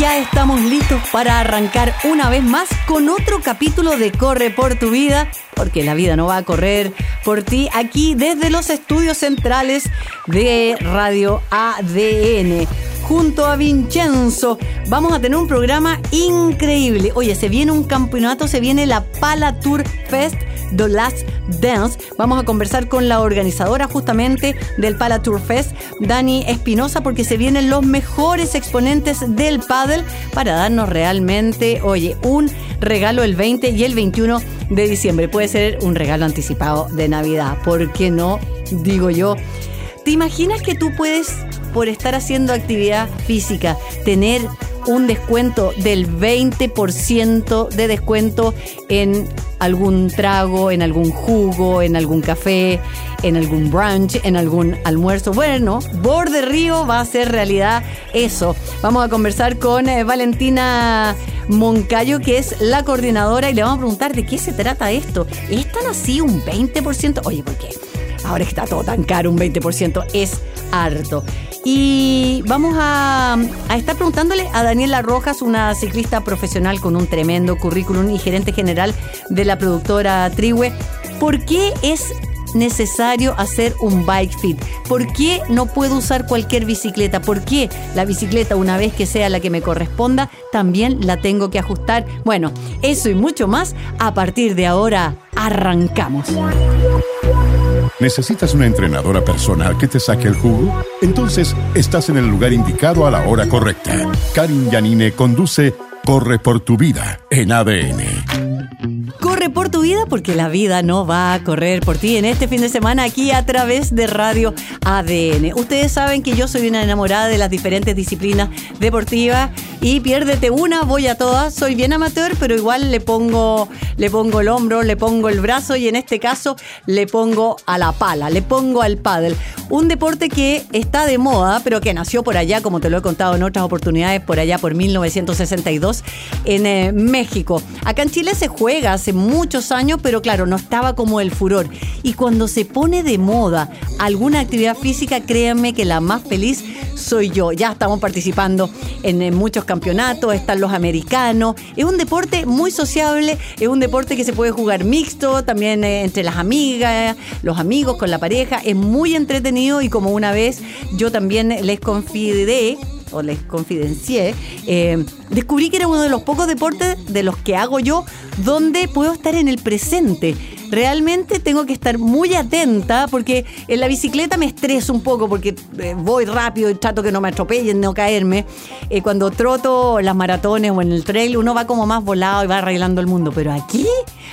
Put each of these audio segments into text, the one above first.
Ya estamos listos para arrancar una vez más con otro capítulo de Corre por tu vida, porque la vida no va a correr por ti aquí desde los estudios centrales de Radio ADN. Junto a Vincenzo vamos a tener un programa increíble. Oye, se viene un campeonato, se viene la Pala Tour Fest The Last Dance. Vamos a conversar con la organizadora justamente del Pala Tour Fest, Dani Espinosa, porque se vienen los mejores exponentes del paddle para darnos realmente, oye, un regalo el 20 y el 21 de diciembre. Puede ser un regalo anticipado de Navidad. ¿Por qué no? Digo yo. ¿Te imaginas que tú puedes, por estar haciendo actividad física, tener un descuento del 20% de descuento en algún trago, en algún jugo, en algún café, en algún brunch, en algún almuerzo. Bueno, Borde Río va a ser realidad eso. Vamos a conversar con eh, Valentina Moncayo, que es la coordinadora, y le vamos a preguntar de qué se trata esto. ¿Es tan así un 20%? Oye, ¿por qué? Ahora está todo tan caro, un 20% es harto. Y vamos a, estar preguntándole a Daniela Rojas, una ciclista profesional con un tremendo currículum y gerente general de la productora Triwe, ¿por qué es necesario hacer un bike fit? ¿Por qué no puedo usar cualquier bicicleta? ¿Por qué la bicicleta, una vez que sea la que me corresponda, también la tengo que ajustar? Bueno, eso y mucho más, a partir de ahora, arrancamos. ¿Necesitas una entrenadora personal que te saque el jugo? Entonces estás en el lugar indicado a la hora correcta. Karin Yanine conduce Corre por tu vida en ADN. Corre por tu vida porque la vida no va a correr por ti en este fin de semana aquí a través de Radio ADN. Ustedes saben que yo soy una enamorada de las diferentes disciplinas deportivas y piérdete una, voy a todas. Soy bien amateur, pero igual le pongo, le pongo el hombro, le pongo el brazo y en este caso le pongo a la pala, le pongo al paddle. Un deporte que está de moda, pero que nació por allá, como te lo he contado en otras oportunidades, por allá por 1962 en eh, México. Acá en Chile se juega hace muchos años, pero claro, no estaba como el furor. Y cuando se pone de moda alguna actividad física, créanme que la más feliz soy yo. Ya estamos participando en, muchos campeonatos, están los americanos. Es un deporte muy sociable, es un deporte que se puede jugar mixto, también eh, entre las amigas, los amigos, con la pareja. Es muy entretenido y como una vez yo también les confidé o les confidencié, eh, descubrí que era uno de los pocos deportes de los que hago yo donde puedo estar en el presente. Realmente tengo que estar muy atenta porque en la bicicleta me estreso un poco porque eh, voy rápido y trato que no me atropellen, no caerme. Eh, cuando troto las maratones o en el trail uno va como más volado y va arreglando el mundo, pero aquí,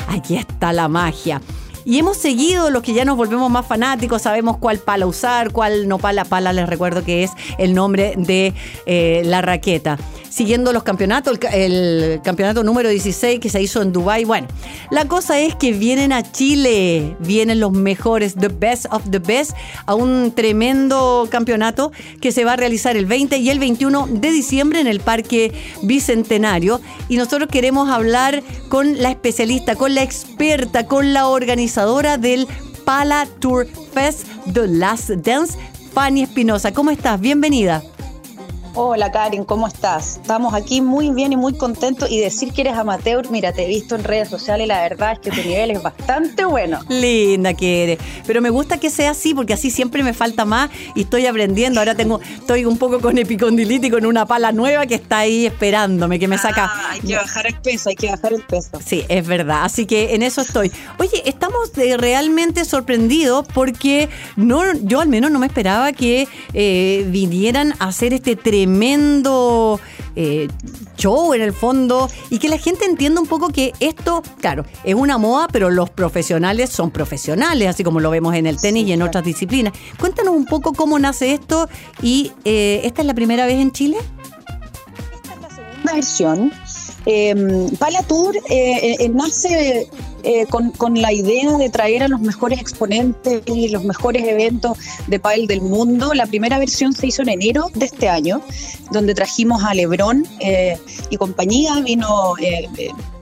aquí está la magia. Y hemos seguido los que ya nos volvemos más fanáticos, sabemos cuál pala usar, cuál no pala. Pala les recuerdo que es el nombre de eh, la raqueta. Siguiendo los campeonatos, el, campeonato número 16 que se hizo en Dubai. Bueno, la cosa es que vienen a Chile, vienen los mejores, the best of the best, a un tremendo campeonato que se va a realizar el 20 y el 21 de diciembre en el Parque Bicentenario. Y nosotros queremos hablar con la especialista, con la experta, con la organización del Pala Tour Fest The Last Dance, Fanny Espinosa. ¿Cómo estás? Bienvenida. Hola Karen, ¿cómo estás? Estamos aquí muy bien y muy contentos y decir que eres amateur, mira, te he visto en redes sociales y la verdad es que tu nivel es bastante bueno. Linda que eres, pero me gusta que sea así porque así siempre me falta más y estoy aprendiendo. Ahora tengo, estoy un poco con epicondilitis con una pala nueva que está ahí esperándome, que me saca. Ah, hay que bajar el peso, hay que bajar el peso. Sí, es verdad, así que en eso estoy. Oye, estamos realmente sorprendidos porque no, yo al menos no me esperaba que eh, vinieran a hacer este tremendo eh, show en el fondo y que la gente entienda un poco que esto, claro, es una moda, pero los profesionales son profesionales, así como lo vemos en el tenis y en otras disciplinas. Cuéntanos un poco cómo nace esto y eh, esta es la primera vez en Chile. Esta es la segunda versión. Eh, Pala Tour eh, nace eh, con, con, la idea de traer a los mejores exponentes y los mejores eventos de pádel del mundo. La primera versión se hizo en enero de este año, donde trajimos a Lebron eh, y compañía, vino eh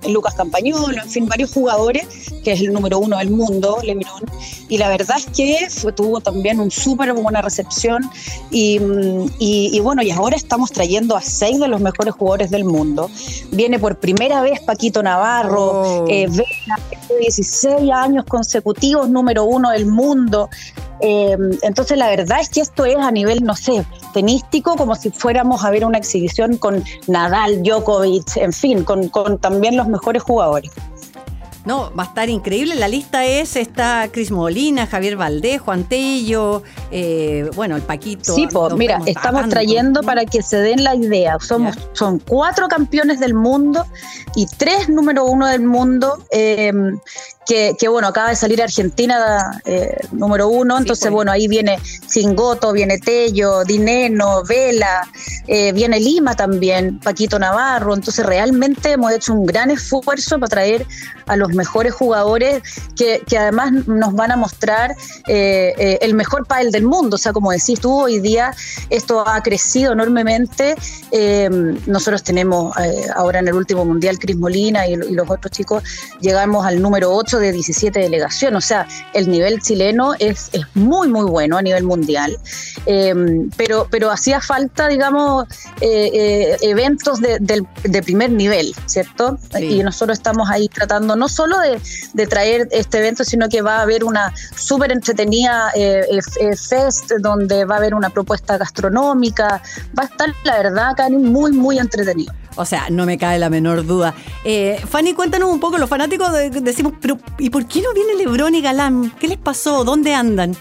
Lucas Campañolo, en fin, varios jugadores, que es el número uno del mundo, Lebron, y la verdad es que fue, tuvo también un súper buena recepción y, y, y, bueno, y ahora estamos trayendo a seis de los mejores jugadores del mundo. Viene por primera vez Paquito Navarro, oh. eh, Vela, 16 años consecutivos, número uno del mundo. Eh, entonces la verdad es que esto es a nivel, no sé, tenístico, como si fuéramos a ver una exhibición con Nadal, Djokovic, en fin, con, con también los mejores jugadores. No, va a estar increíble. La lista es, está Cris Molina, Javier Valdés, Juan Tello, eh, bueno, el Paquito. Sí, pues mira, estamos trayendo para que se den la idea. Somos, son cuatro campeones del mundo y tres número uno del mundo. Eh, que, que, bueno, acaba de salir Argentina eh, número uno, entonces sí, pues. bueno, ahí viene Cingoto, viene Tello, Dineno, Vela, eh, viene Lima también, Paquito Navarro, entonces realmente hemos hecho un gran esfuerzo para traer a los mejores jugadores que, que además nos van a mostrar eh, eh el mejor pádel del mundo, o sea, como decís tú, hoy día esto ha crecido enormemente, nosotros tenemos ahora en el último mundial Cris Molina y, y los otros chicos, llegamos al número 8 de 17 delegación, o sea, el nivel chileno es, es muy, muy bueno a nivel mundial, eh, pero, pero hacía falta, digamos, eh, eh, eventos de, de, de, primer nivel, ¿cierto? Sí. Y nosotros estamos ahí tratando no solo de, de, traer este evento, sino que va a haber una súper entretenida eh, eh, fest donde va a haber una propuesta gastronómica, va a estar, la verdad, Karin, muy, muy entretenido. O sea, no me cae la menor duda. Eh, Fanny, cuéntanos un poco, los fanáticos de, decimos, pero ¿y por qué no viene Lebron y Galán? ¿Qué les pasó? ¿Dónde andan?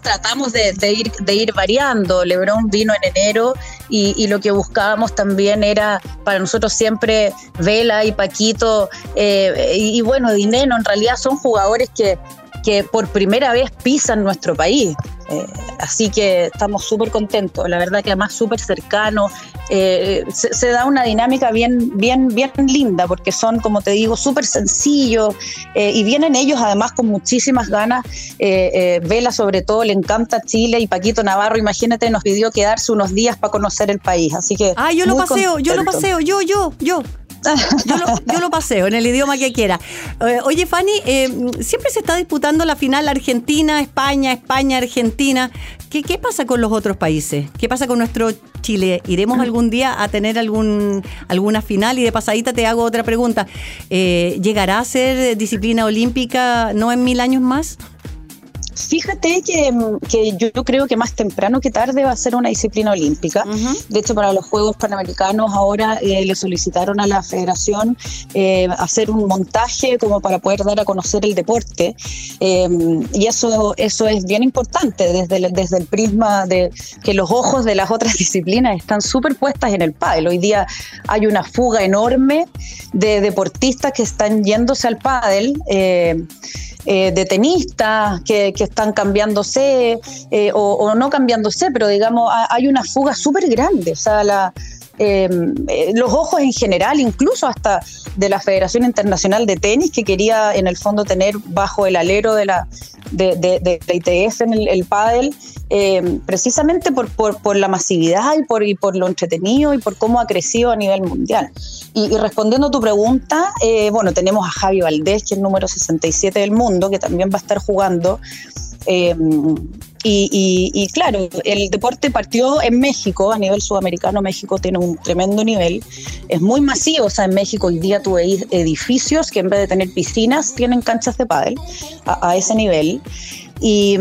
Tratamos de, ir, de ir variando. Lebron vino en enero y, y, lo que buscábamos también era para nosotros siempre Vela y Paquito eh, y, y, bueno, Dineno en realidad son jugadores que, que por primera vez pisan nuestro país. Eh, así que estamos súper contentos, la verdad que además súper cercano, eh, se, se, da una dinámica bien, bien, bien linda porque son, como te digo, súper sencillos eh, y vienen ellos además con muchísimas ganas. Vela sobre todo le encanta Chile y Paquito Navarro, imagínate, nos pidió quedarse unos días para conocer el país, así que... Ah, yo lo paseo, contento. yo lo paseo, yo, yo, yo. Yo lo, yo lo, paseo en el idioma que quiera. Eh, oye, Fanny, eh, siempre se está disputando la final Argentina, España, España, Argentina. ¿Qué, ¿Qué, pasa con los otros países? ¿Qué pasa con nuestro Chile? ¿Iremos algún día a tener algún, alguna final? Y de pasadita te hago otra pregunta. Eh, ¿Llegará a ser disciplina olímpica no en mil años más? Fíjate que, que, yo creo que más temprano que tarde va a ser una disciplina olímpica. Uh -huh. De hecho, para los Juegos Panamericanos ahora eh, le solicitaron a la federación eh, hacer un montaje como para poder dar a conocer el deporte. Eh, y eso, eso es bien importante desde el, desde el prisma de que los ojos de las otras disciplinas están súper puestas en el pádel. Hoy día hay una fuga enorme de deportistas que están yéndose al pádel. Eh, de tenistas que, que, están cambiándose eh, o, no cambiándose, pero digamos, hay una fuga súper grande. O sea, la, eh, los ojos en general, incluso hasta de la Federación Internacional de Tenis, que quería en el fondo tener bajo el alero de la, de, de, ITF en el, el pádel, eh, precisamente por, por, por, la masividad y por, y por lo entretenido y por cómo ha crecido a nivel mundial. Y, y respondiendo a tu pregunta, eh, bueno, tenemos a Javi Valdés, que es el número 67 del mundo, que también va a estar jugando. Eh, y, y, y, claro, el deporte partió en México, a nivel sudamericano, México tiene un tremendo nivel, es muy masivo, o sea, en México hoy día tú edificios que en vez de tener piscinas tienen canchas de pádel a ese nivel. Y,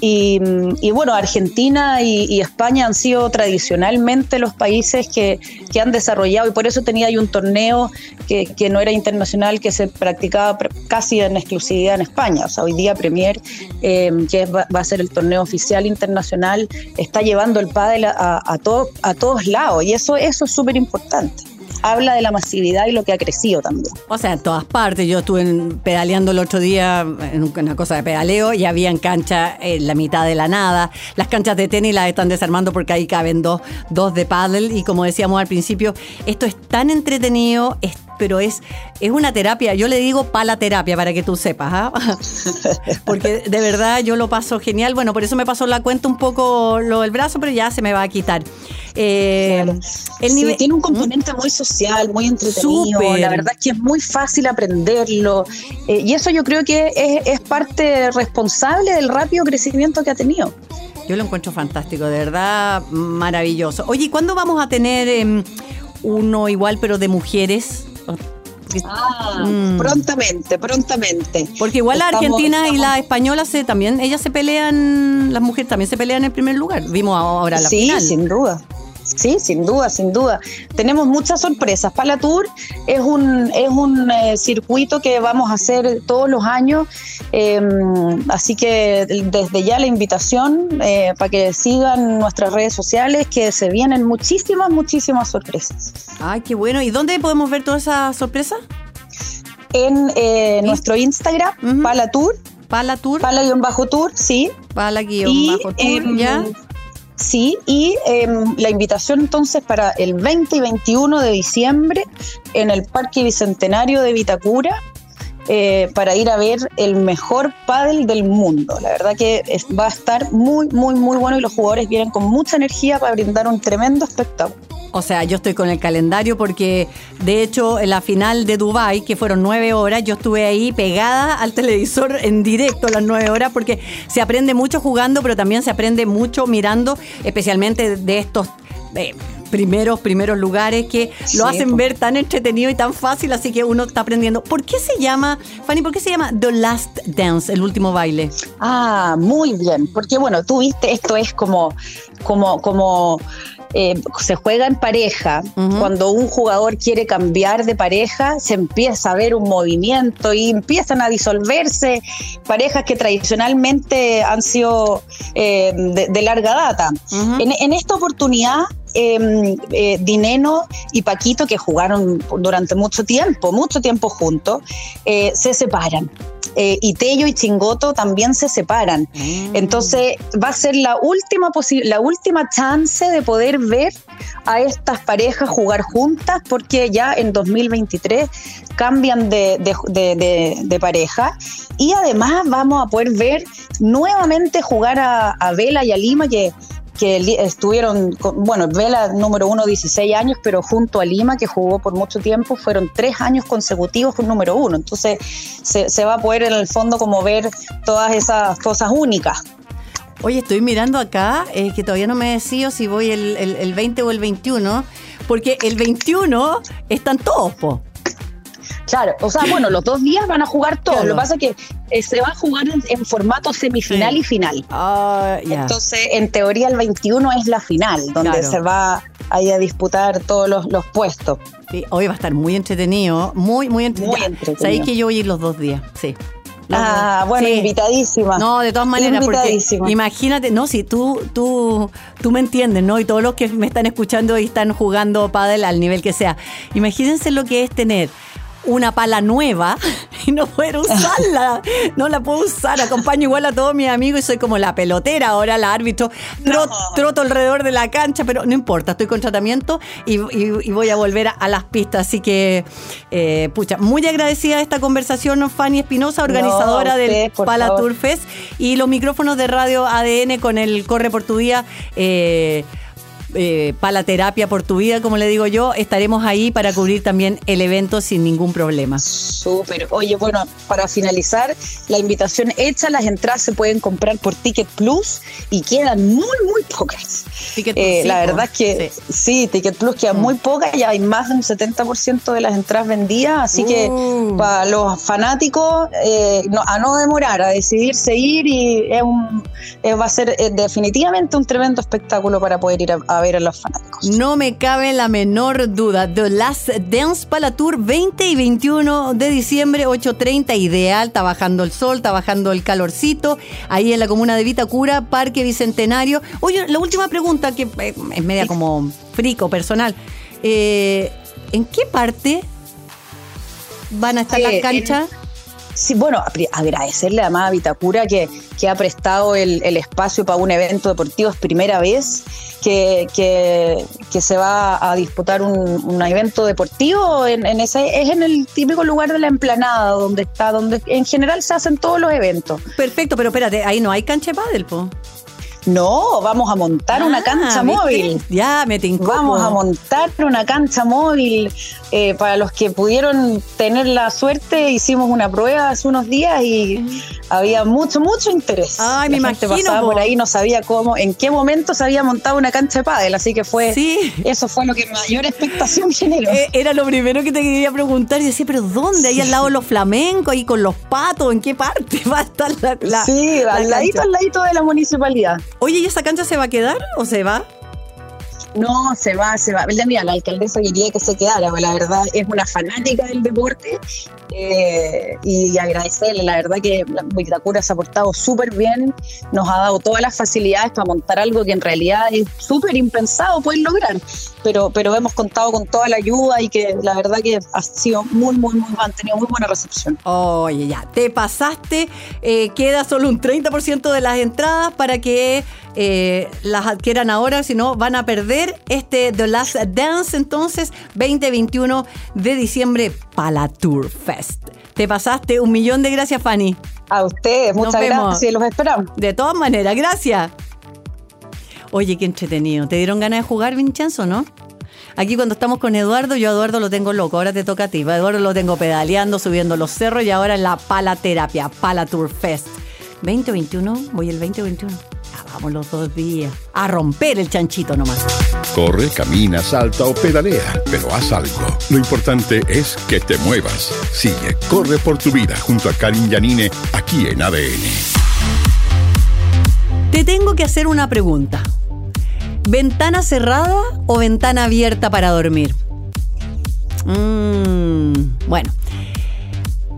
y, bueno, Argentina y, España han sido tradicionalmente los países que, que, han desarrollado y por eso tenía ahí un torneo que, que, no era internacional, que se practicaba casi en exclusividad en España. O sea, hoy día Premier, eh, que va, a ser el torneo oficial internacional, está llevando el pádel a, a, a, a todos lados y eso, eso es súper importante habla de la masividad y lo que ha crecido también. O sea, en todas partes. Yo estuve pedaleando el otro día en una cosa de pedaleo y había en cancha en la mitad de la nada. Las canchas de tenis las están desarmando porque ahí caben dos, dos de paddle y como decíamos al principio, esto es tan entretenido, pero es, es una terapia. Yo le digo palaterapia para que tú sepas, ¿ah? porque de verdad yo lo paso genial. Bueno, por eso me pasó la cuenta un poco lo del brazo, pero ya se me va a quitar. Eh, el nivel, tiene un componente muy social, muy entretenido. La verdad es que es muy fácil aprenderlo. Eh, y eso yo creo que es, es parte responsable del rápido crecimiento que ha tenido. Yo lo encuentro fantástico, de verdad maravilloso. Oye, ¿cuándo vamos a tener em, uno igual pero de mujeres? Ah, mm. prontamente, prontamente. Porque igual la argentina y la española se también, ellas se pelean, las mujeres también se pelean en primer lugar. Vimos ahora la sí, sin duda. Sí, sin duda, sin duda. Tenemos muchas sorpresas. Tour es un, es un eh, circuito que vamos a hacer todos los años, em, así que desde ya la invitación eh, para que sigan nuestras redes sociales, que se vienen muchísimas, muchísimas sorpresas. Ay, qué bueno. ¿Y dónde podemos ver todas esas sorpresas? En eh, nuestro Instagram, Palatur. Palatur. Pala-tour, sí. Pala-tour, ya. Sí, y em, la invitación entonces para el 20 y 21 de diciembre en el Parque Bicentenario de Vitacura eh, para ir a ver el mejor pádel del mundo. La verdad que va a estar muy, muy, muy bueno y los jugadores vienen con mucha energía para brindar un tremendo espectáculo. O sea, yo estoy con el calendario porque, de hecho, en la final de Dubai, que fueron nueve horas, yo estuve ahí pegada al televisor en directo las nueve horas porque se aprende mucho jugando, pero también se aprende mucho mirando, especialmente de estos... Eh, primeros, primeros lugares que lo hacen ver tan entretenido y tan fácil, así que uno está aprendiendo. ¿Por qué se llama, Fanny, por qué se llama The Last Dance, el último baile? Ah, muy bien, porque bueno, tú viste, esto es como, como, como eh, se juega en pareja, cuando un jugador quiere cambiar de pareja, se empieza a ver un movimiento y empiezan a disolverse parejas que tradicionalmente han sido eh, de, larga data. en, esta oportunidad, em, eh, Dineno y Paquito, que jugaron durante mucho tiempo, mucho tiempo juntos, se separan eh, y Tello y Chingoto también se separan. Mm. Entonces va a ser la última, la última chance de poder ver a estas parejas jugar juntas porque ya en 2023 cambian de, de, pareja y además vamos a poder ver nuevamente jugar a, a Vela y a Lima que que estuvieron, bueno, Vela número uno, 16 años, pero junto a Lima, que jugó por mucho tiempo, fueron tres años consecutivos con número uno. Entonces se, va a poder en el fondo como ver todas esas cosas únicas. Oye, estoy mirando acá, eh, que todavía no me decido si voy el, el, 20 o el 21, porque el 21 están todos, po. Claro, o sea, bueno, los dos días van a jugar todos. Lo que pasa es que eh, se va a jugar en, formato semifinal y final. Ah, Entonces, en teoría, el 21 es la final, donde se va ahí a disputar todos los, puestos. Sí, hoy va a estar muy entretenido, muy, muy entretenido. Sabéis que yo voy a ir los dos días, sí. ah, bueno, invitadísima. No, de todas maneras, porque imagínate, no, si tú, tú, tú me entiendes, ¿no? Y todos los que me están escuchando y están jugando pádel al nivel que sea, imagínense lo que es tener una pala nueva y no poder usarla. No la puedo usar. Acompaño igual a todos mis amigos y soy como la pelotera ahora, la árbitro. Troto alrededor de la cancha, pero no importa, estoy con tratamiento y, voy a volver a, las pistas. Así que, eh, pucha, muy agradecida de esta conversación, Fanny Espinosa, organizadora del Pala Tour Fest y los micrófonos de Radio ADN con el Corre por tu Día. Eh, eh, para la terapia por tu vida, como le digo yo, estaremos ahí para cubrir también el evento sin ningún problema. Súper. Oye, bueno, para finalizar, la invitación hecha, las entradas se pueden comprar por Ticket Plus y quedan muy, muy pocas. Eh, la verdad es que sí. Ticket Plus queda mm. muy poca, ya hay más de un 70% de las entradas vendidas, así que uh. para los fanáticos, eh, a no demorar, a decidirse ir y es un, va a ser definitivamente un tremendo espectáculo para poder ir a, ver a los fanáticos. No me cabe la menor duda. The Last Dance para Tour 20 y 21 de diciembre, 8.30, ideal, está bajando el sol, está bajando el calorcito, ahí en la comuna de Vitacura, Parque Bicentenario. Oye, la última pregunta, que eh, es media como frico, personal. Eh, ¿En qué parte van a estar las canchas? Sí, bueno, agradecerle a Vitacura que, que ha prestado el, espacio para un evento deportivo. Es primera vez que, que, se va a disputar un, un evento deportivo. En, en, ese, es en el típico lugar de la emplanada donde está, donde en general se hacen todos los eventos. Perfecto, pero espérate, ahí no hay cancha de pádel, po. No, vamos a montar una ah, cancha móvil. Ya, me tincó. Vamos a montar una cancha móvil. Eh, para los que pudieron tener la suerte, hicimos una prueba hace unos días y había mucho, mucho interés. Ay, me imagino. pasaba por ahí, no sabía cómo, en qué momento se había montado una cancha de pádel, así que fue, sí. eso fue lo que mayor expectación generó. Eh, era lo primero que te quería preguntar, y decía, pero ¿dónde? Ahí al lado de los flamencos, ahí con los patos, ¿en qué parte va a estar la, Sí, al ladito, al ladito de la municipalidad. Oye, ¿y esa cancha se va a quedar o se va? No, se va, se va. Mira, la alcaldesa quería que se quedara, la verdad es una fanática del deporte eh, y agradecerle, la verdad que Vitacura se ha portado súper bien, nos ha dado todas las facilidades para montar algo que en realidad es súper impensado poder lograr, pero, pero hemos contado con toda la ayuda y que la verdad que ha sido muy, muy, muy, han tenido muy buena recepción. Oye, ya, te pasaste, eh, queda solo un 30% de las entradas para que eh, las adquieran ahora, si no van a perder este The Last Dance entonces 2021 de diciembre para Tour Fest. Te pasaste un millón de gracias, Fanny. A ustedes, muchas gracias y los esperamos. De todas maneras, gracias. Oye, qué entretenido. ¿Te dieron ganas de jugar, Vincenzo, no? Aquí cuando estamos con Eduardo, yo a Eduardo lo tengo loco, ahora te toca a ti. Eduardo lo tengo pedaleando, subiendo los cerros y ahora en la palaterapia, Pala Tour Fest. 2021, voy el 2021 vamos los dos días. A romper el chanchito nomás. Corre, camina, salta o pedalea, pero haz algo. Lo importante es que te muevas. Sigue, corre por tu vida junto a Karin Yanine aquí en ADN. Te tengo que hacer una pregunta. ¿Ventana cerrada o ventana abierta para dormir? Mmm, bueno.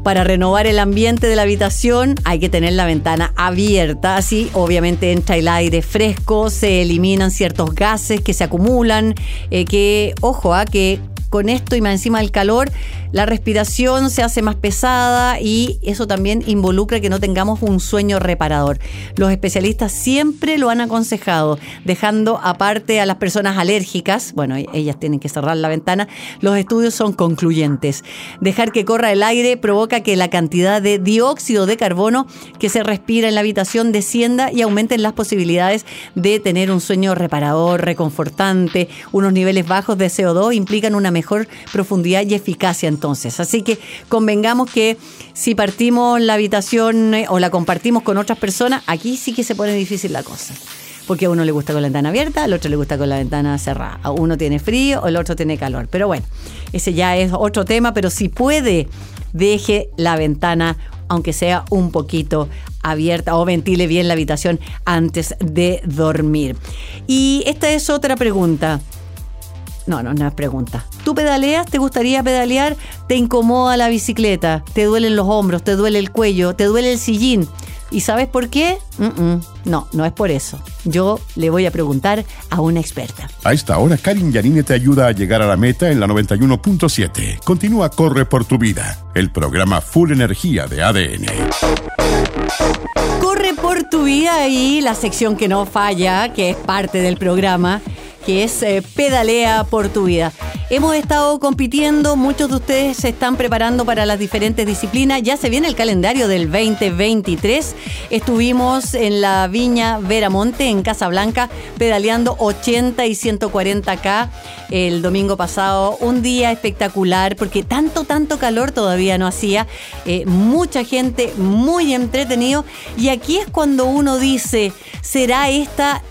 Para renovar el ambiente de la habitación hay que tener la ventana abierta, así obviamente entra el aire fresco, se eliminan ciertos gases que se acumulan, eh, que, ojo, a ah, que con esto y más encima del calor, la respiración se hace más pesada y eso también involucra que no tengamos un sueño reparador. Los especialistas siempre lo han aconsejado, dejando aparte a las personas alérgicas, bueno, ellas tienen que cerrar la ventana, los estudios son concluyentes. Dejar que corra el aire provoca que la cantidad de dióxido de carbono que se respira en la habitación descienda y aumenten las posibilidades de tener un sueño reparador, reconfortante. Unos niveles bajos de CO2 implican una mejor profundidad y eficacia entonces. Así que convengamos que si partimos la habitación eh, o la compartimos con otras personas, aquí sí que se pone difícil la cosa. Porque a uno le gusta con la ventana abierta, al otro le gusta con la ventana cerrada. A uno tiene frío, el otro tiene calor. Pero bueno, ese ya es otro tema, pero si puede, deje la ventana aunque sea un poquito abierta o ventile bien la habitación antes de dormir. Y esta es otra pregunta. No, no, no es pregunta. ¿Tú pedaleas? ¿Te gustaría pedalear? ¿Te incomoda la bicicleta? ¿Te duelen los hombros? ¿Te duele el cuello? ¿Te duele el sillín? ¿Y sabes por qué? No, no es por eso. Yo le voy a preguntar a una experta. A esta hora, Karin Yanine te ayuda a llegar a la meta en la 91.7. Continúa Corre por tu vida, el programa Full Energía de ADN. Corre por tu vida y la sección que no falla, que es parte del programa que es eh, Pedalea por tu vida. Hemos estado compitiendo, muchos de ustedes se están preparando para las diferentes disciplinas. Ya se viene el calendario del 2023. Estuvimos en la Viña Veramonte, en Casablanca, pedaleando 80 y 140K el domingo pasado. Un día espectacular porque tanto, tanto calor todavía no hacía. Eh, mucha gente, muy entretenido. Y aquí es cuando uno dice, ¿será esta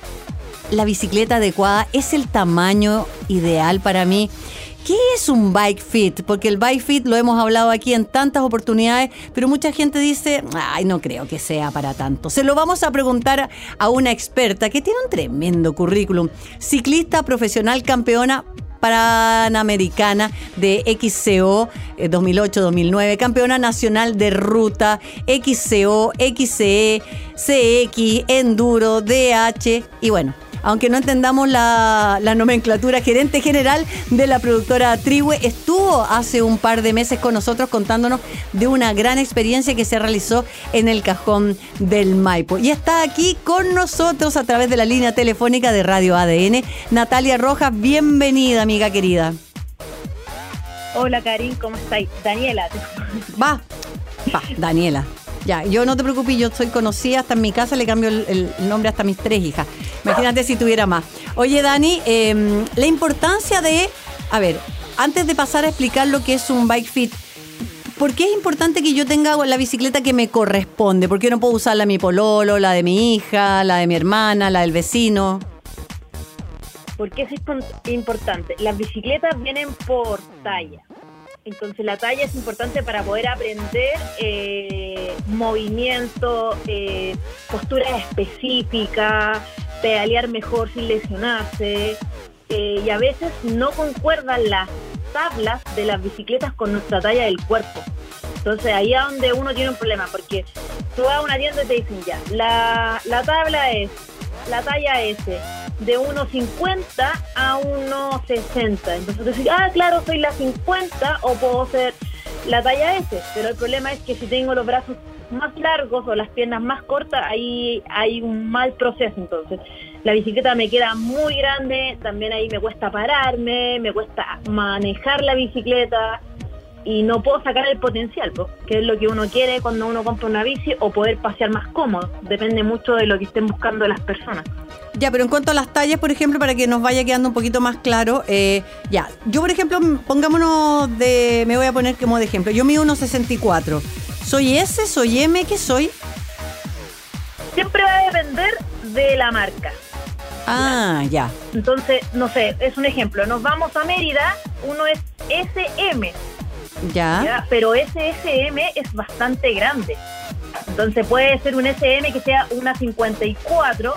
la bicicleta adecuada? ¿Es el tamaño ideal para mí? ¿Qué es un bike fit? Porque el bike fit lo hemos hablado aquí en tantas oportunidades, pero mucha gente dice, ay, no creo que sea para tanto. Se lo vamos a preguntar a una experta que tiene un tremendo currículum. Ciclista profesional campeona Panamericana de XCO 2008-2009, eh, campeona nacional de ruta XCO, XCE, CX, Enduro, DH y bueno, aunque no entendamos la, nomenclatura, gerente general de la productora Triwe, estuvo hace un par de meses con nosotros contándonos de una gran experiencia que se realizó en el cajón del Maipo. Y está aquí con nosotros a través de la línea telefónica de Radio ADN, Natalia Rojas. Bienvenida, amiga querida. Hola, Karin, ¿cómo estáis? Daniela. Va, va, Daniela. Ya, yo no te preocupes, yo soy conocida, hasta en mi casa le cambio el, nombre hasta mis tres hijas. Imagínate si tuviera más. Oye, Dani, em, la importancia de, a ver, antes de pasar a explicar lo que es un bike fit, ¿por qué es importante que yo tenga la bicicleta que me corresponde? ¿Por qué no puedo usar la de mi pololo, la de mi hija, la de mi hermana, la del vecino? Porque es importante. Las bicicletas vienen por talla. Entonces la talla es importante para poder aprender eh, movimiento, eh, posturas específicas, pedalear mejor sin lesionarse. Eh, y a veces no concuerdan las tablas de las bicicletas con nuestra talla del cuerpo. Entonces ahí es donde uno tiene un problema, porque tú vas a una tienda y te dicen ya, la, la tabla es la talla S de 1,50 a 1,60. Entonces tú dices, ah, claro, soy la 50 o puedo ser la talla S. Pero el problema es que si tengo los brazos más largos o las piernas más cortas, ahí hay un mal proceso. Entonces, la bicicleta me queda muy grande, también ahí me cuesta pararme, me cuesta manejar la bicicleta y no puedo sacar el potencial, pues, que es lo que uno quiere cuando uno compra una bici o poder pasear más cómodo. Depende mucho de lo que estén buscando las personas. Ya, pero en cuanto a las tallas, por ejemplo, para que nos vaya quedando un poquito más claro, eh, ya, yo por ejemplo, pongámonos de, me voy a poner como de ejemplo, yo mido 1,64. ¿Soy S? ¿Soy M? ¿Qué soy? Siempre va a depender de la marca. Ah, ya. Entonces, no sé, es un ejemplo, nos vamos a Mérida, uno es SM, ya. Pero ese SM es bastante grande. Entonces puede ser un SM que sea una 54,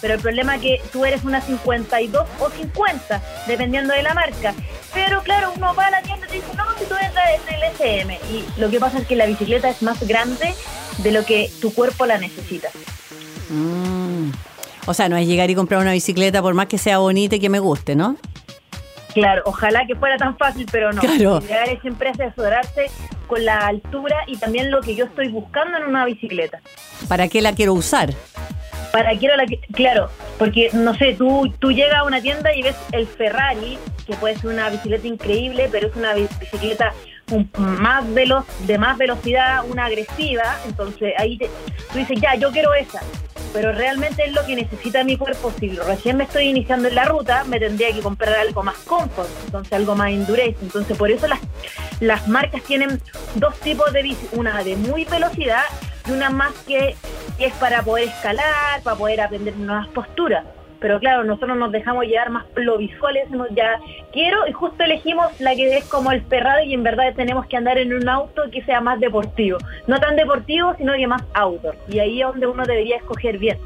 pero el problema es que tú eres una 52 o 50, dependiendo de la marca. Pero claro, uno va a la tienda no, si tú eres el SM. Y lo que pasa es que la bicicleta es más grande de lo que tu cuerpo la necesita. Mm. O sea, no es llegar y comprar una bicicleta por más que sea bonita y que me guste, ¿no? Claro, ojalá que fuera tan fácil, pero no. Claro. Llegar es siempre asesorarse con la altura y también lo que yo estoy buscando en una bicicleta. ¿Para qué la quiero usar? Para quiero la claro, porque no sé, tú tú llegas a una tienda y ves el Ferrari, que puede ser una bicicleta increíble, pero es una bicicleta más veloz, de más velocidad, una agresiva, entonces ahí tú dices, ya, yo quiero esa pero realmente es lo que necesita mi cuerpo. Si recién me estoy iniciando en la ruta, me tendría que comprar algo más comfort, entonces algo más endurance. Entonces por eso las, las marcas tienen dos tipos de bici, una de muy velocidad y una más que es para poder escalar, para poder aprender nuevas posturas pero claro, nosotros nos dejamos llevar más lo visual, decimos ya quiero y justo elegimos la que es como el Ferrari y en verdad tenemos que andar en un auto que sea más deportivo, no tan deportivo, sino que más outdoor y ahí es donde uno debería escoger bien.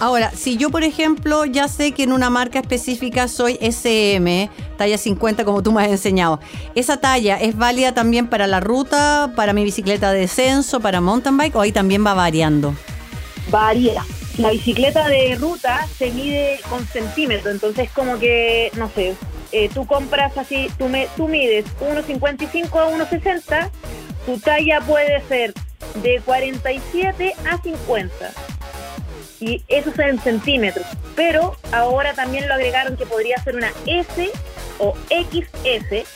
Ahora, si yo, por ejemplo, ya sé que en una marca específica soy SM, talla 50, como tú me has enseñado, ¿esa talla es válida también para la ruta, para mi bicicleta de descenso, para mountain bike o ahí también va variando? Varía, la bicicleta de ruta se mide con centímetros, entonces como que, no sé, eh, tú compras así, tú, me, tú mides 1,55 a 1,60, tu talla puede ser de 47 a 50. Y eso es en centímetros. Pero ahora también lo agregaron que podría ser una S o XS,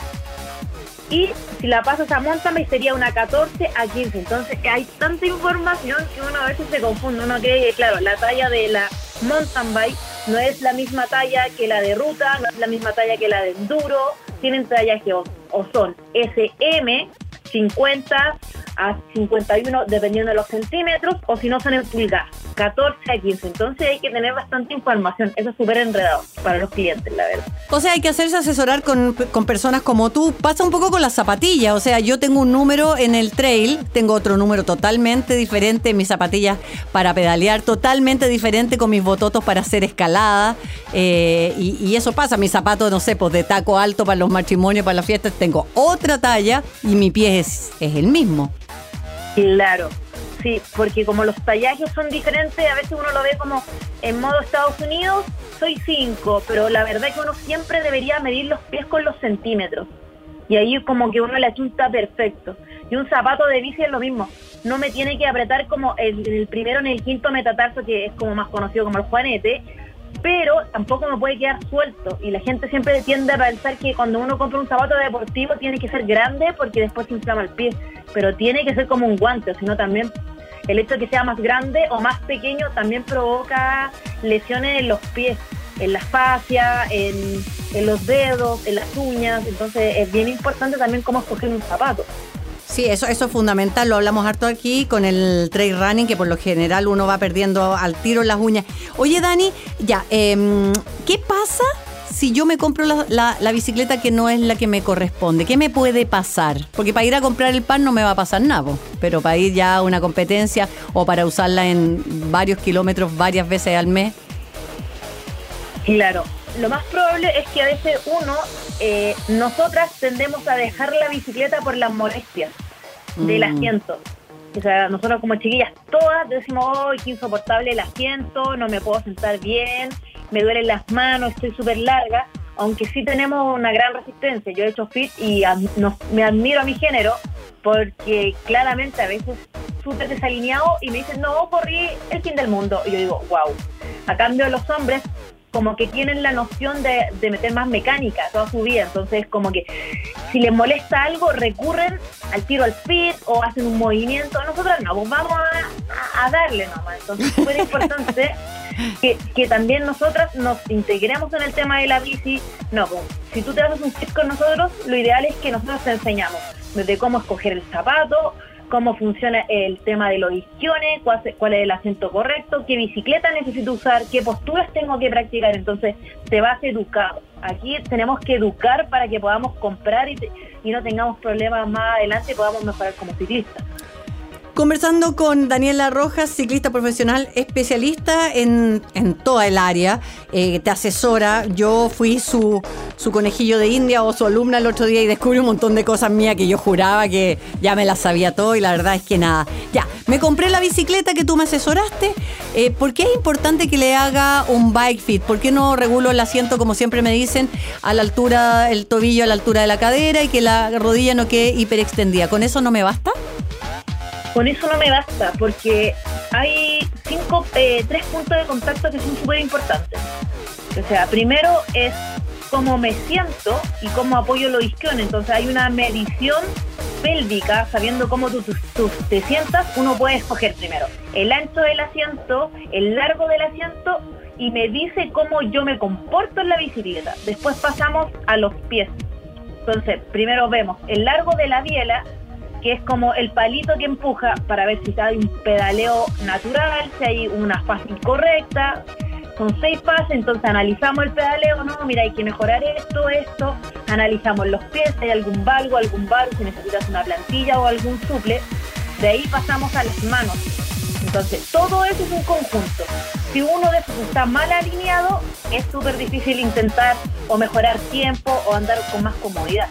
y si la pasas a mountain bike sería una 14 a 15. Entonces hay tanta información que uno a veces se confunde. Uno cree que, claro, la talla de la mountain bike no es la misma talla que la de ruta, no es la misma talla que la de enduro. Tienen tallas que o, son SM 50 a 51 dependiendo de los centímetros o si no son en pulgadas, 14 a 15. Entonces hay que tener bastante información. Eso es súper enredado para los clientes, la verdad. O sea, hay que hacerse asesorar con, con, personas como tú. Pasa un poco con las zapatillas. O sea, yo tengo un número en el trail, tengo otro número totalmente diferente mis zapatillas para pedalear, totalmente diferente con mis bototos para hacer escalada. Eh, y, eso pasa. Mis zapatos, no sé, pues de taco alto para los matrimonios, para las fiestas, tengo otra talla y mi pie es, es el mismo. Claro, sí, porque como los tallajes son diferentes, a veces uno lo ve como en modo Estados Unidos, soy 5, pero la verdad es que uno siempre debería medir los pies con los centímetros. Y ahí como que uno le achusta perfecto. Y un zapato de bici es lo mismo. No me tiene que apretar como el, el primero en el quinto metatarso, que es como más conocido como el juanete, pero tampoco me puede quedar suelto. Y la gente siempre tiende a pensar que cuando uno compra un zapato deportivo tiene que ser grande porque después se inflama el pie, pero tiene que ser como un guante, sino también el hecho de que sea más grande o más pequeño también provoca lesiones en los pies, en la fascia, en, en los dedos, en las uñas. Entonces es bien importante también cómo escoger un zapato. Sí, eso, eso es fundamental, lo hablamos harto aquí con el trail running, que por lo general uno va perdiendo al tiro las uñas. Oye, Dani, ya, eh, ¿qué pasa si yo me compro la, la, bicicleta que no es la que me corresponde? ¿Qué me puede pasar? Porque para ir a comprar el pan no me va a pasar nada, pero para ir ya a una competencia o para usarla en varios kilómetros varias veces al mes. Claro, lo más probable es que a veces uno, eh, nosotras tendemos a dejar la bicicleta por las molestias del mm. asiento. O sea, nosotros como chiquillas todas decimos, oh, qué insoportable el asiento, no me puedo sentar bien, me duelen las manos, estoy súper larga, aunque sí tenemos una gran resistencia. Yo he hecho fit y me admiro a mi género porque claramente a veces súper desalineado y me dicen, no, corrí el fin del mundo. Y yo digo, wow. A cambio, los hombres como que tienen la noción de, meter más mecánica toda su vida. Entonces, como que si les molesta algo, recurren al tiro al speed o hacen un movimiento. Nosotros no, pues vamos a, darle nomás. Entonces, es súper importante que, que, también nosotras nos integremos en el tema de la bici. No, pues, si tú te haces un fit con nosotros, lo ideal es que nosotros te enseñamos desde cómo escoger el zapato, cómo funciona el tema de los isquiones, cuál, es el acento correcto, qué bicicleta necesito usar, qué posturas tengo que practicar. Entonces, te vas educado. Aquí tenemos que educar para que podamos comprar y, y no tengamos problemas más adelante y podamos mejorar como ciclistas. Conversando con Daniela Rojas, ciclista profesional, especialista en, en toda el área, eh, te asesora. Yo fui su, su conejillo de India o su alumna el otro día y descubrí un montón de cosas mías que yo juraba que ya me las sabía todo y la verdad es que nada. Ya, me compré la bicicleta que tú me asesoraste. Eh, ¿Por qué es importante que le haga un bike fit? ¿Por qué no regulo el asiento, como siempre me dicen, a la altura, el tobillo a la altura de la cadera y que la rodilla no quede hiperextendida? ¿Con eso no me basta? Con eso no me basta, porque hay cinco, eh, tres puntos de contacto que son súper importantes. O sea, primero es cómo me siento y cómo apoyo los isquiones. Entonces hay una medición pélvica, sabiendo cómo tú, te sientas, uno puede escoger primero el ancho del asiento, el largo del asiento y me dice cómo yo me comporto en la bicicleta. Después pasamos a los pies. Entonces, primero vemos el largo de la biela, que es como el palito que empuja para ver si hay un pedaleo natural, si hay una fase incorrecta. Son seis fases, entonces analizamos el pedaleo, no, mira, hay que mejorar esto, esto, analizamos los pies, si hay algún valgo, algún bar, si necesitas una plantilla o algún suple, de ahí pasamos a las manos. Entonces, todo eso es un conjunto. Si uno de esos está mal alineado, es súper difícil intentar o mejorar tiempo o andar con más comodidad.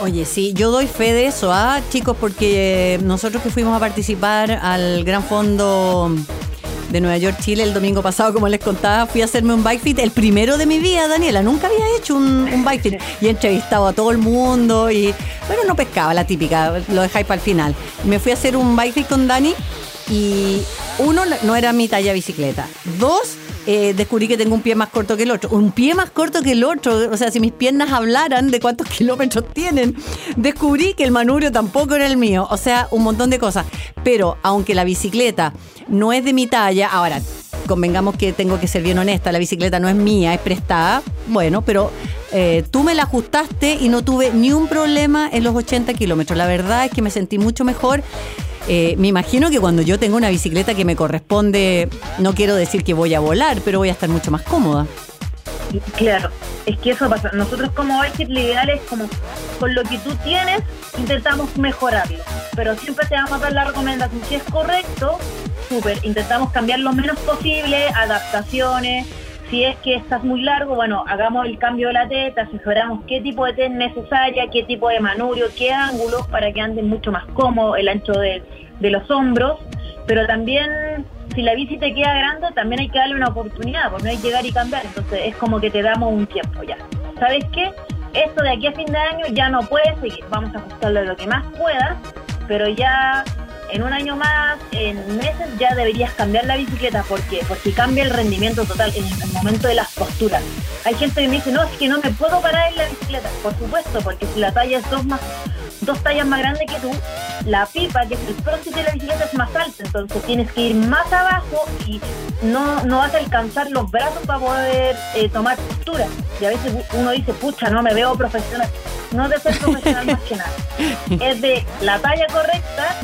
Oye, sí, yo doy fe de eso, ¿ah, chicos? Porque nosotros que fuimos a participar al Gran Fondo de Nueva York, Chile, el domingo pasado, como les contaba, fui a hacerme un bike fit, el primero de mi vida, Daniela. Nunca había hecho un, un bike fit y he entrevistado a todo el mundo y, bueno, no pescaba la típica, lo dejáis para el final. Me fui a hacer un bike fit con Dani y uno, no era mi talla bicicleta. Dos, eh, descubrí que tengo un pie más corto que el otro. Un pie más corto que el otro. O sea, si mis piernas hablaran de cuántos kilómetros tienen. Descubrí que el manubrio tampoco era el mío. O sea, un montón de cosas. Pero aunque la bicicleta no es de mi talla, ahora convengamos que tengo que ser bien honesta, la bicicleta no es mía, es prestada, bueno, pero eh, tú me la ajustaste y no tuve ni un problema en los 80 kilómetros. La verdad es que me sentí mucho mejor. Eh, me imagino que cuando yo tengo una bicicleta que me corresponde, no quiero decir que voy a volar, pero voy a estar mucho más cómoda. Claro, es que eso pasa. Nosotros como Bikefit lo es como con lo que tú tienes intentamos mejorarlo, pero siempre te vamos a dar la recomendación. Si es correcto, súper, intentamos cambiar lo menos posible, adaptaciones. Si es que estás muy largo, bueno, hagamos el cambio de la teta, asesoramos qué tipo de teta es necesaria, qué tipo de manurio, qué ángulos para que anden mucho más cómodo el ancho de, de los hombros, pero también si la bici te queda grande, también hay que darle una oportunidad, porque no hay que llegar y cambiar. Entonces es como que te damos un tiempo ya. ¿Sabes qué? Esto de aquí a fin de año ya no puede seguir. Vamos a ajustarlo lo que más puedas, pero ya en un año más, en meses, ya deberías cambiar la bicicleta. ¿Por qué? Porque cambia el rendimiento total en el momento de las posturas. Hay gente que me dice, no, es que no me puedo parar en la bicicleta. Por supuesto, porque si la talla es dos más dos tallas más grande que tú, la pipa, que es el próximo de la bicicleta, es más alta, entonces tienes que ir más abajo y no, no vas a alcanzar los brazos para poder eh, tomar postura. Y a veces uno dice, pucha, no me veo profesional. No es de ser profesional más que nada. Es de la talla correcta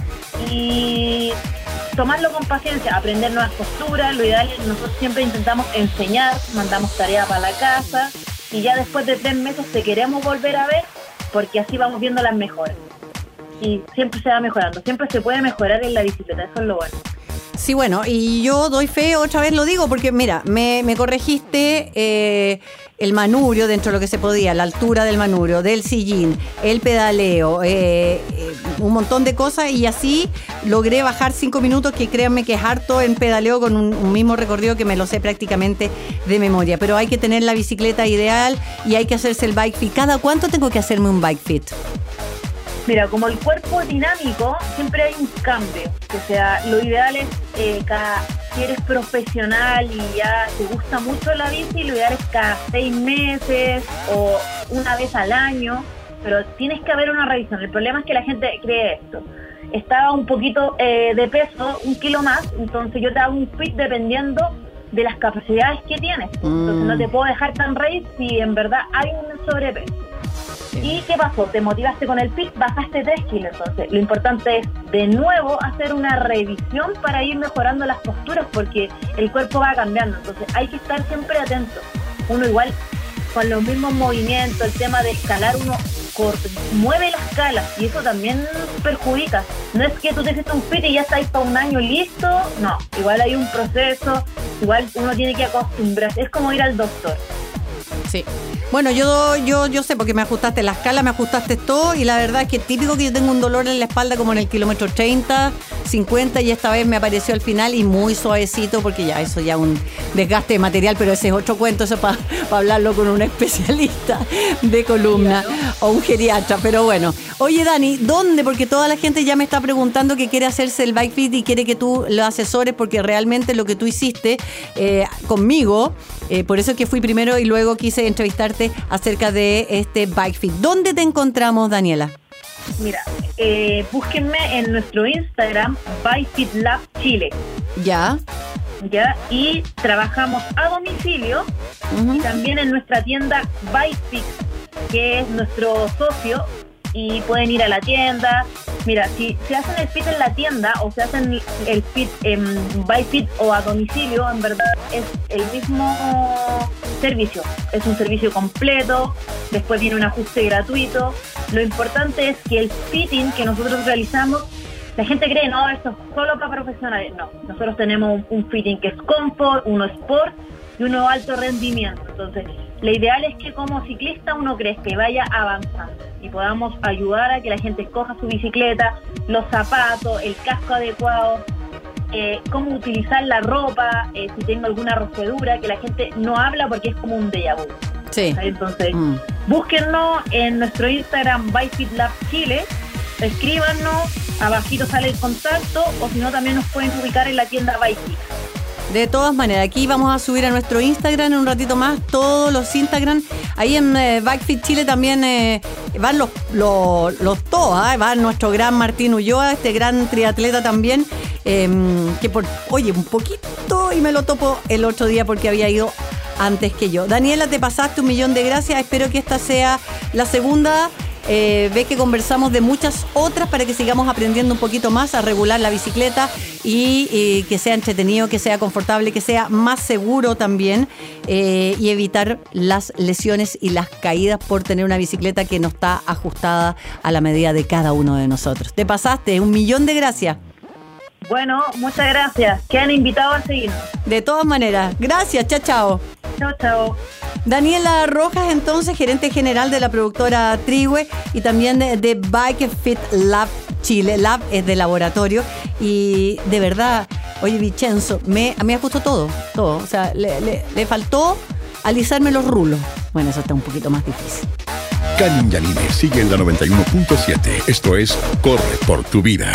y tomarlo con paciencia, aprender nuevas posturas. Lo ideal es nosotros siempre intentamos enseñar, mandamos tarea para la casa y ya después de tres meses te queremos volver a ver porque así vamos viendo las mejoras. Y siempre se va mejorando, siempre se puede mejorar en la bicicleta, eso es lo bueno. Sí, bueno, y yo doy fe, otra vez lo digo, porque mira, me, corregiste eh, el manubrio dentro de lo que se podía, la altura del manubrio, del sillín, el pedaleo, eh, eh, un montón de cosas y así logré bajar cinco minutos, que créanme que es harto en pedaleo con un, un, mismo recorrido que me lo sé prácticamente de memoria. Pero hay que tener la bicicleta ideal y hay que hacerse el bike fit. ¿Cada cuánto tengo que hacerme un bike fit? Mira, como el cuerpo es dinámico, siempre hay un cambio. O sea, lo ideal es, eh, cada, si eres profesional y ya te gusta mucho la bici, lo ideal es cada seis meses o una vez al año, pero tienes que haber una revisión. El problema es que la gente cree esto. Estaba un poquito eh, de peso, un kilo más, entonces yo te hago un fit dependiendo de las capacidades que tienes. Entonces no te puedo dejar tan raíz si en verdad hay un sobrepeso. ¿Y qué pasó? Te motivaste con el PIC, bajaste 3 kilos. Entonces, lo importante es de nuevo hacer una revisión para ir mejorando las posturas porque el cuerpo va cambiando. Entonces, hay que estar siempre atento. Uno igual con los mismos movimientos, el tema de escalar, uno mueve las escalas y eso también perjudica. No es que tú te hiciste un fit y ya estáis para un año listo, no, igual hay un proceso, igual uno tiene que acostumbrarse, es como ir al doctor. Sí. Bueno, yo, yo, yo sé porque me ajustaste la escala, me ajustaste todo y la verdad es que típico que yo tengo un dolor en la espalda como en el kilómetro 30, 50 y esta vez me apareció al final y muy suavecito porque ya eso ya un desgaste de material, pero ese es otro cuento, eso para hablarlo con un especialista de columna o un geriatra, pero bueno. Oye Dani, ¿dónde? Porque toda la gente ya me está preguntando que quiere hacerse el bike fit y quiere que tú lo asesores porque realmente lo que tú hiciste eh, conmigo, eh, por eso es que fui primero y luego quise entrevistarte acerca de este Bike Fit. ¿Dónde te encontramos, Daniela? Mira, eh, búsquenme en nuestro Instagram, Bike Fit Lab Chile. Ya. Ya, y trabajamos a domicilio y también en nuestra tienda Bike Fit, que es nuestro socio y pueden ir a la tienda. Mira, si se hacen el fit en la tienda o se hacen el fit en by fit o a domicilio, en verdad es el mismo servicio. Es un servicio completo, después viene un ajuste gratuito. Lo importante es que el fitting que nosotros realizamos la gente cree, no, esto es solo para profesionales. No, nosotros tenemos un, fitting que es comfort, uno sport y uno alto rendimiento. Entonces, lo ideal es que como ciclista uno crezca y vaya avanzando y podamos ayudar a que la gente coja su bicicleta, los zapatos, el casco adecuado, eh, cómo utilizar la ropa, eh, si tengo alguna rosedura, que la gente no habla porque es como un déjà vu. Sí. Entonces, mm. búsquennos en nuestro Instagram ByFitLab Chile, escríbanos, abajito sale el contacto, o si no también nos pueden ubicar en la tienda ByFit. De todas maneras, aquí vamos a subir a nuestro Instagram en un ratito más todos los Instagram. Ahí en eh, Backfit Chile también eh, van los, los, los TOA, va nuestro gran Martín Ulloa, este gran triatleta también, em, que por, oye, un poquito y me lo topo el otro día porque había ido antes que yo. Daniela, te pasaste un millón de gracias. Espero que esta sea la segunda eh, ves que conversamos de muchas otras para que sigamos aprendiendo un poquito más a regular la bicicleta y, que sea entretenido, que sea confortable, que sea más seguro también eh, y evitar las lesiones y las caídas por tener una bicicleta que no está ajustada a la medida de cada uno de nosotros. Te pasaste, un millón de gracias. Bueno, muchas gracias. Que han invitado a seguirnos. De todas maneras, gracias, chao, chao. Chao, chao. Daniela Rojas, entonces, gerente general de la productora Trigüe y también de, Bike Fit Lab Chile. Lab es de laboratorio y de verdad, oye, Vicenzo, me, me ajustó todo, todo. O sea, le, faltó alisarme los rulos. Bueno, eso está un poquito más difícil. Karin Yanine sigue en la 91.7. Esto es Corre por tu vida.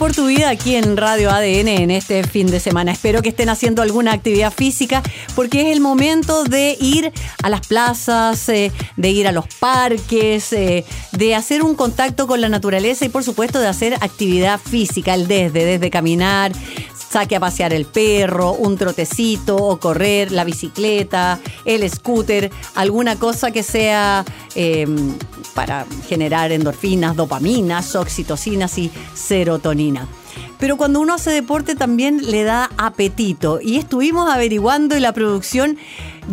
Por tu vida aquí en Radio ADN en este fin de semana. Espero que estén haciendo alguna actividad física porque es el momento de ir a las plazas, eh, de ir a los parques, eh, de hacer un contacto con la naturaleza y por supuesto de hacer actividad física, el desde, desde caminar, saque a pasear el perro, un trotecito o correr, la bicicleta, el scooter, alguna cosa que sea em, para generar endorfinas, dopaminas, oxitocinas y serotonina. Pero cuando uno hace deporte también le da apetito. Y estuvimos averiguando y la producción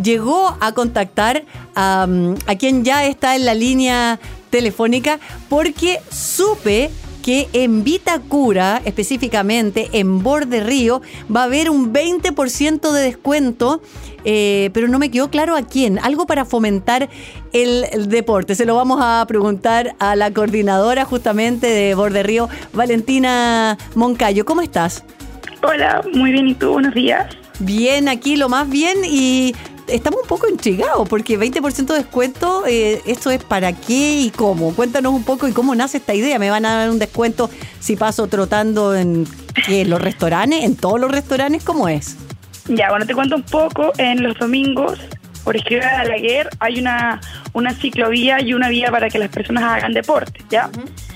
llegó a contactar a, a quien ya está en la línea telefónica porque supe que en Vitacura, específicamente en Borde Río, va a haber un 20% de descuento, eh, pero no me quedó claro a quién. Algo para fomentar el, deporte. Se lo vamos a preguntar a la coordinadora justamente de Borde Río, Valentina Moncayo. ¿Cómo estás? Hola, muy bien. ¿Y tú? Buenos días. Bien, aquí lo más bien y estamos un poco intrigados porque 20% de descuento, eh, ¿esto es para qué y cómo? Cuéntanos un poco y cómo nace esta idea. ¿Me van a dar un descuento si paso trotando en, los restaurantes, en todos los restaurantes? ¿Cómo es? Ya, bueno, te cuento un poco. En los domingos, por izquierda de Alaguer, hay una, una ciclovía y una vía para que las personas hagan deporte, ¿ya?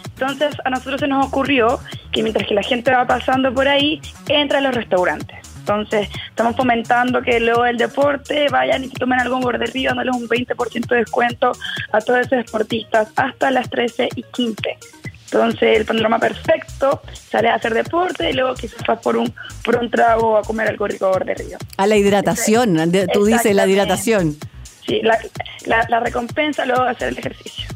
Entonces, a nosotros se nos ocurrió que mientras que la gente va pasando por ahí, entra a los restaurantes. Entonces, estamos fomentando que luego del deporte vayan y se tomen algo en Borde Río, dándoles un 20% de descuento a todos esos deportistas hasta las 13 y 15. Entonces, el panorama perfecto, sale a hacer deporte y luego quizás vas por un, por un trago a comer algo rico Borde Río. A la hidratación, tú dices la hidratación. Sí, la, la recompensa luego de hacer el ejercicio.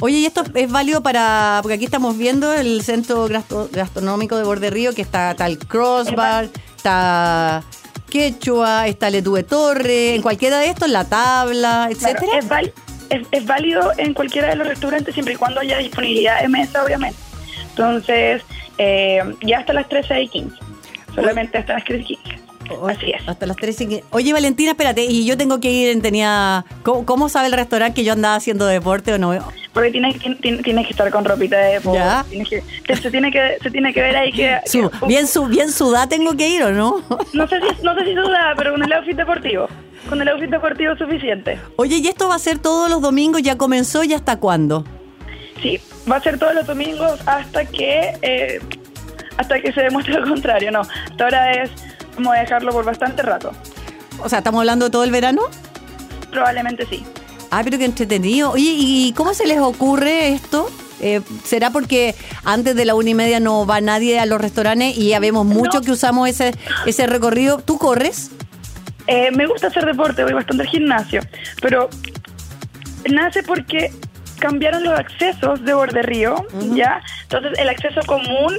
Oye, y esto es válido para, porque aquí estamos viendo el centro gastronómico de Borde Río, que está tal Crossbar, está Quechua, está Letube Torre, en cualquiera de estos, la tabla, etcétera. es, válido en cualquiera de los restaurantes siempre y cuando haya disponibilidad de mesa, obviamente. Entonces, eh, ya hasta las 13 y 15. Solamente hasta las 13 y 15. Así es. Hasta las 13 y 15. Oye, Valentina, espérate, y yo tengo que ir, tenía... ¿Cómo, sabe el restaurante que yo andaba haciendo deporte o no? Porque tienes, tienes que estar con ropita de deporte. se, tiene que, se tiene que ver ahí que... bien, su, bien sudada tengo que ir o no? No sé si, no sé si sudada, pero con el outfit deportivo. Con el outfit deportivo suficiente. Oye, ¿y esto va a ser todos los domingos? ¿Ya comenzó y hasta cuándo? Sí, va a ser todos los domingos hasta que... Eh, hasta que se demuestre lo contrario, no. Hasta ahora es... Vamos a dejarlo por bastante rato. O sea, ¿estamos hablando de todo el verano? Probablemente sí. Ah, pero qué entretenido. Oye, ¿y cómo se les ocurre esto? Eh, ¿Será porque antes de la una y media no va nadie a los restaurantes y ya vemos mucho que usamos ese, ese recorrido? ¿Tú corres? Eh, me gusta hacer deporte, voy bastante al gimnasio, pero nace porque cambiaron los accesos de Borde Río, ¿ya? Entonces el acceso común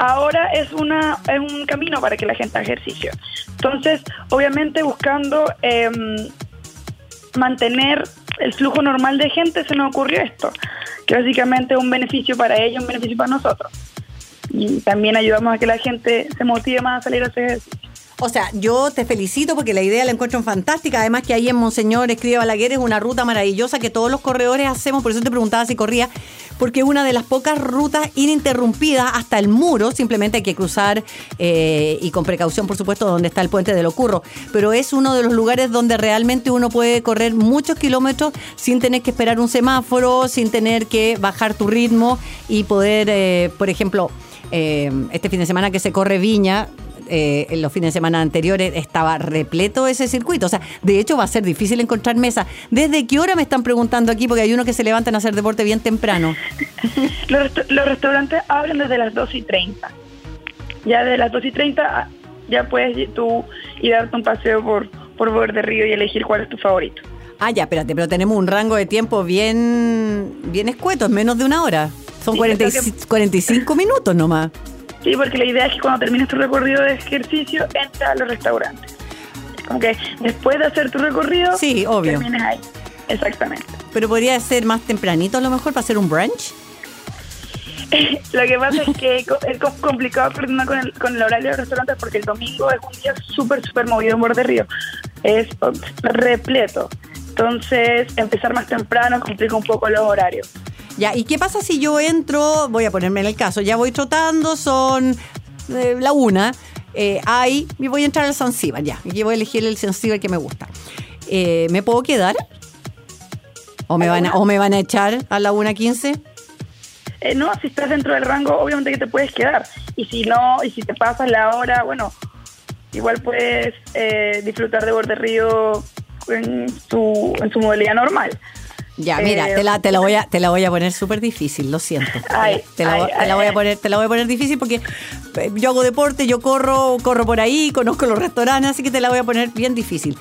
ahora es, una, es un camino para que la gente haga ejercicio. Entonces, obviamente buscando... Eh, mantener el flujo normal de gente, se nos ocurrió esto, que básicamente es un beneficio para ellos, un beneficio para nosotros. Y también ayudamos a que la gente se motive más a salir a hacer ejercicio. O sea, yo te felicito porque la idea la encuentro fantástica. Además que ahí en Monseñor Escribe Balaguer es una ruta maravillosa que todos los corredores hacemos. Por eso te preguntaba si corría, porque es una de las pocas rutas ininterrumpidas hasta el muro. Simplemente hay que cruzar eh, y con precaución, por supuesto, donde está el puente del Ocurro. Pero es uno de los lugares donde realmente uno puede correr muchos kilómetros sin tener que esperar un semáforo, sin tener que bajar tu ritmo y poder, eh, por ejemplo, eh, este fin de semana que se corre Viña, eh, en los fines de semana anteriores estaba repleto ese circuito. O sea, de hecho va a ser difícil encontrar mesa. ¿Desde qué hora me están preguntando aquí? Porque hay unos que se levantan a hacer deporte bien temprano. los, los, restaurantes abren desde las 2 y 30. Ya de las 2 y 30 ah, ya puedes tú ir a darte un paseo por, por Borde Río y elegir cuál es tu favorito. Ah, ya, espérate, pero tenemos un rango de tiempo bien, bien escueto, es menos de una hora. Son 45 minutos nomás. Sí, porque la idea es que cuando termines tu recorrido de ejercicio, entra a los restaurantes. Como que después de hacer tu recorrido, sí, obvio. termines ahí. Exactamente. Pero podría ser más tempranito a lo mejor para hacer un brunch. lo que pasa es que es complicado coordinar con el, con el horario de los restaurantes porque el domingo es un día súper, súper movido en Borde Río. Es repleto. Entonces, empezar más temprano complica un poco los horarios. Ya, ¿y qué pasa si yo entro, voy a ponerme en el caso, ya voy trotando, son eh, la una, eh, ahí me voy a entrar al Zanzíbar, ya, aquí voy a elegir el Zanzíbar que me gusta. Eh, ¿Me puedo quedar? ¿O me, van a, ¿O me van a echar a la 1.15? Eh, no, si estás dentro del rango, obviamente que te puedes quedar. Y si no, y si te pasas la hora, bueno, igual puedes eh, disfrutar de Borde Río en su, en su modalidad normal. Ya, mira, te, la, te, la voy a, te la voy a poner súper difícil, lo siento. te, la, voy a poner, te la voy a poner difícil porque eh, yo hago deporte, yo corro, corro por ahí, conozco los restaurantes, así que te la voy a poner bien difícil.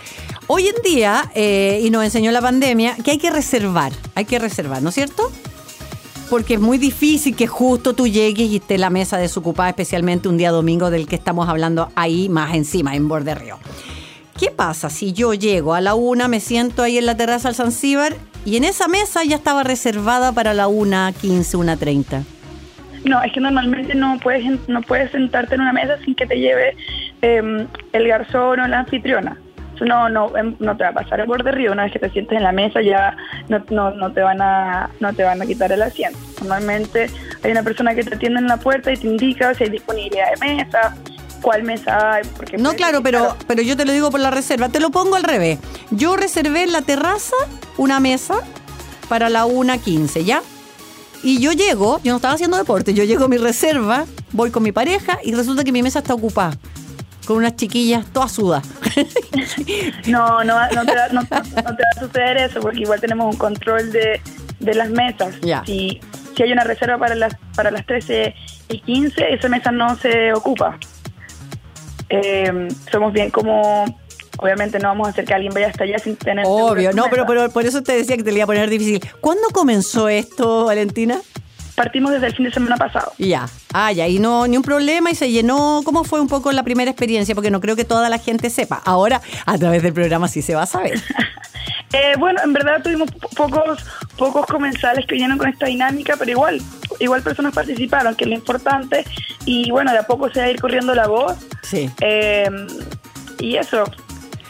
Hoy en día, eh, y nos enseñó la pandemia, que hay que reservar, hay que reservar, ¿no es cierto? Porque es muy difícil que justo tú llegues y esté la mesa desocupada, especialmente un día domingo del que estamos hablando ahí más encima, en Borde Río. ¿Qué pasa si yo llego a la una, me siento ahí en la terraza del Zanzíbar y en esa mesa ya estaba reservada para la una 15, una 30? No, es que normalmente no puedes no puedes sentarte en una mesa sin que te lleve em, el garzón o la anfitriona. no, no, em, no te va a pasar el borde río. Una vez que te sientes en la mesa ya no, no, no, te van a no te van a quitar el asiento. Normalmente hay una persona que te atiende en la puerta y te indica si hay disponibilidad de mesa, cuál mesa hay. Porque no, claro, pero, pero yo te lo digo por la reserva. Te lo pongo al revés. Yo reservé en la terraza una mesa para la 1.15, ¿ya? Y yo llego, yo no estaba haciendo deporte, yo llego a mi reserva, voy con mi pareja y resulta que mi mesa está ocupada. Con unas chiquillas todas sudas. no, no, no, te va, no, te va a suceder eso, porque igual tenemos un control de, de las mesas. Ya. Si, si hay una reserva para las, para las 13 y 15, esa mesa no se ocupa eh, somos bien como obviamente no vamos a hacer que alguien vaya hasta allá sin tener obvio no pero, pero por eso te decía que te lo iba a poner difícil. ¿cuándo comenzó esto Valentina? partimos desde el fin de semana pasado. Ya. Ah ya y no ni un problema y se llenó. ¿cómo fue un poco la primera experiencia? porque no creo que toda la gente sepa. Ahora a través del programa sí se va a saber. Eh, bueno, en verdad tuvimos pocos pocos comensales que vinieron con esta dinámica, pero igual, igual personas participaron, que es lo importante. Y bueno, de a poco se va a ir corriendo la voz. Sí. Eh, y eso,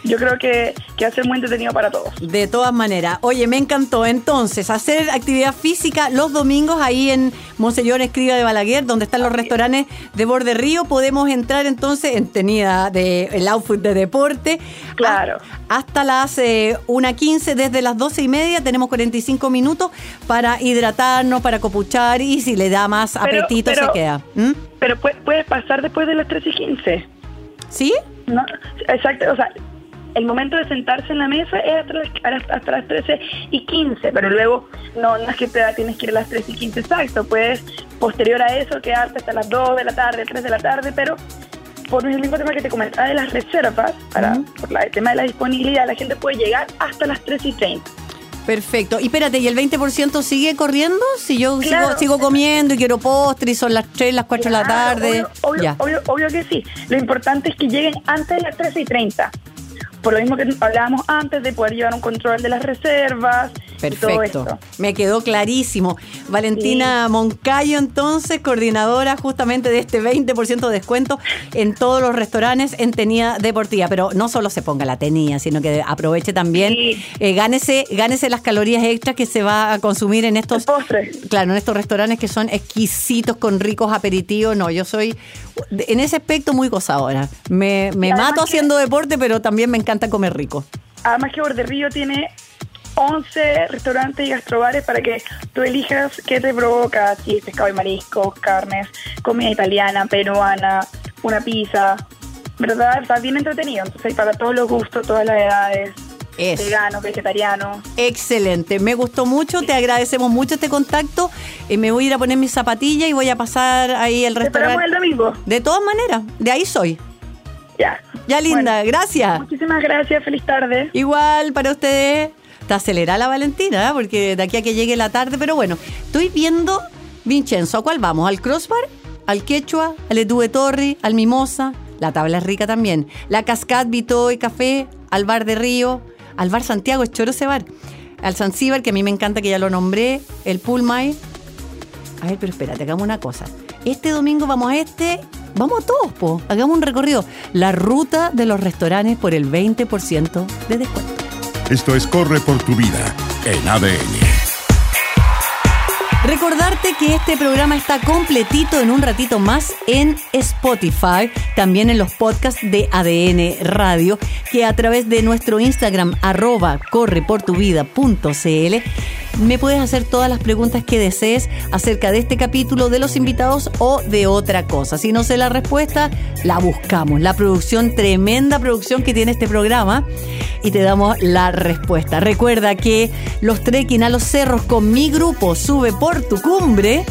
yo creo que, que, va a ser muy entretenido para todos. De todas maneras. Oye, me encantó. Entonces, hacer actividad física los domingos ahí en Monseñor Escriba de Balaguer, donde están los restaurantes de Borde Río. Podemos entrar entonces en tenida de el outfit de deporte. Claro. hasta las eh, 1.15, desde las 12 y media, tenemos 45 minutos para hidratarnos, para copuchar y si le da más apetito se queda. ¿Mm? Pero puedes pasar después de las 3 y 15. ¿Sí? No, exacto, o sea, el momento de sentarse en la mesa es hasta las, 13 y 15, pero luego no, no es que te tienes que ir a las 13 y 15 exacto, puedes posterior a eso quedarte hasta las 2 de la tarde, 3 de la tarde, pero por el mismo tema que te comentaba de las reservas, para, por la, el tema de la disponibilidad, la gente puede llegar hasta las 3 y 30. Perfecto. Y espérate, ¿y el 20% sigue corriendo? Si yo sigo, comiendo y quiero postre y son las 3, las 4 de la tarde. Obvio, obvio, obvio, que sí. Lo importante es que lleguen antes de las 13 y 30 por lo mismo que hablábamos antes de poder llevar un control de las reservas. Perfecto. Me quedó clarísimo. Valentina Moncayo, entonces, coordinadora justamente de este 20% de descuento en todos los restaurantes en tenida deportiva. Pero no solo se ponga la tenía, sino que aproveche también, eh, gánese, gánese las calorías extras que se va a consumir en estos, claro, en estos restaurantes que son exquisitos con ricos aperitivos. No, yo soy en ese aspecto muy gozadora. Me, me mato haciendo deporte, pero también me encanta comer rico. Además que Borde Río tiene 11 restaurantes y gastrobares para que tú elijas qué te provoca, si es pescado y mariscos, carnes, comida italiana, peruana, una pizza. ¿verdad? Está bien entretenido. Entonces hay para todos los gustos, todas las edades. Es. Vegano, vegetariano. Excelente, me gustó mucho, te agradecemos mucho este contacto. Eh, me voy a ir a poner mis zapatillas y voy a pasar ahí el restaurante. el domingo. De todas maneras, de ahí soy. Ya. Ya linda, Bueno, gracias. Muchísimas gracias, feliz tarde. Igual para ustedes. Está acelerada la Valentina, ¿eh? porque de aquí a que llegue la tarde, pero bueno, estoy viendo, Vincenzo, ¿a cuál vamos? ¿Al crossbar? ¿Al quechua? ¿Al Edue Torri? ¿Al mimosa? La tabla es rica también. La Cascade Vito y Café, al bar de Río, al bar Santiago, es choro ese bar. Al Zanzíbar, que a mí me encanta que ya lo nombré, el Pulmay. A ver, pero espérate, hagamos una cosa. Este domingo vamos a este, vamos a todos, po. Hagamos un recorrido. La ruta de los restaurantes por el 20% de descuento. Esto es Corre por tu vida en ADN. Recordarte que este programa está completito en un ratito más en Spotify, también en los podcasts de ADN Radio, que a través de nuestro Instagram arroba correportuvida.cl me puedes hacer todas las preguntas que desees acerca de este capítulo, de los invitados o de otra cosa. Si no sé la respuesta, la buscamos. La producción, tremenda producción que tiene este programa y te damos la respuesta. Recuerda que los trekking a los cerros con mi grupo sube por tu cumbre.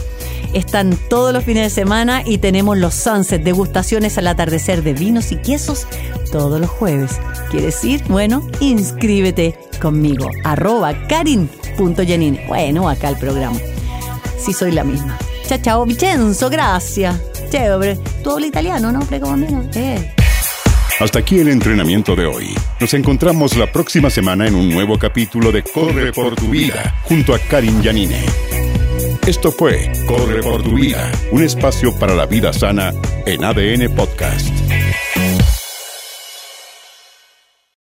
Están todos los fines de semana y tenemos los sunsets, degustaciones al atardecer de vinos y quesos todos los jueves. ¿Quieres ir? Bueno, inscríbete conmigo. Arroba karin.yanine. Bueno, acá el programa. Sí soy la misma. Chao, chao. Vincenzo, gracias. Chévere. Tú hablas italiano, ¿no? Eh. Hasta aquí el entrenamiento de hoy. Nos encontramos la próxima semana en un nuevo capítulo de Corre por tu vida junto a Karin Yanine. Esto fue Corre por tu vida, un espacio para la vida sana en ADN Podcast.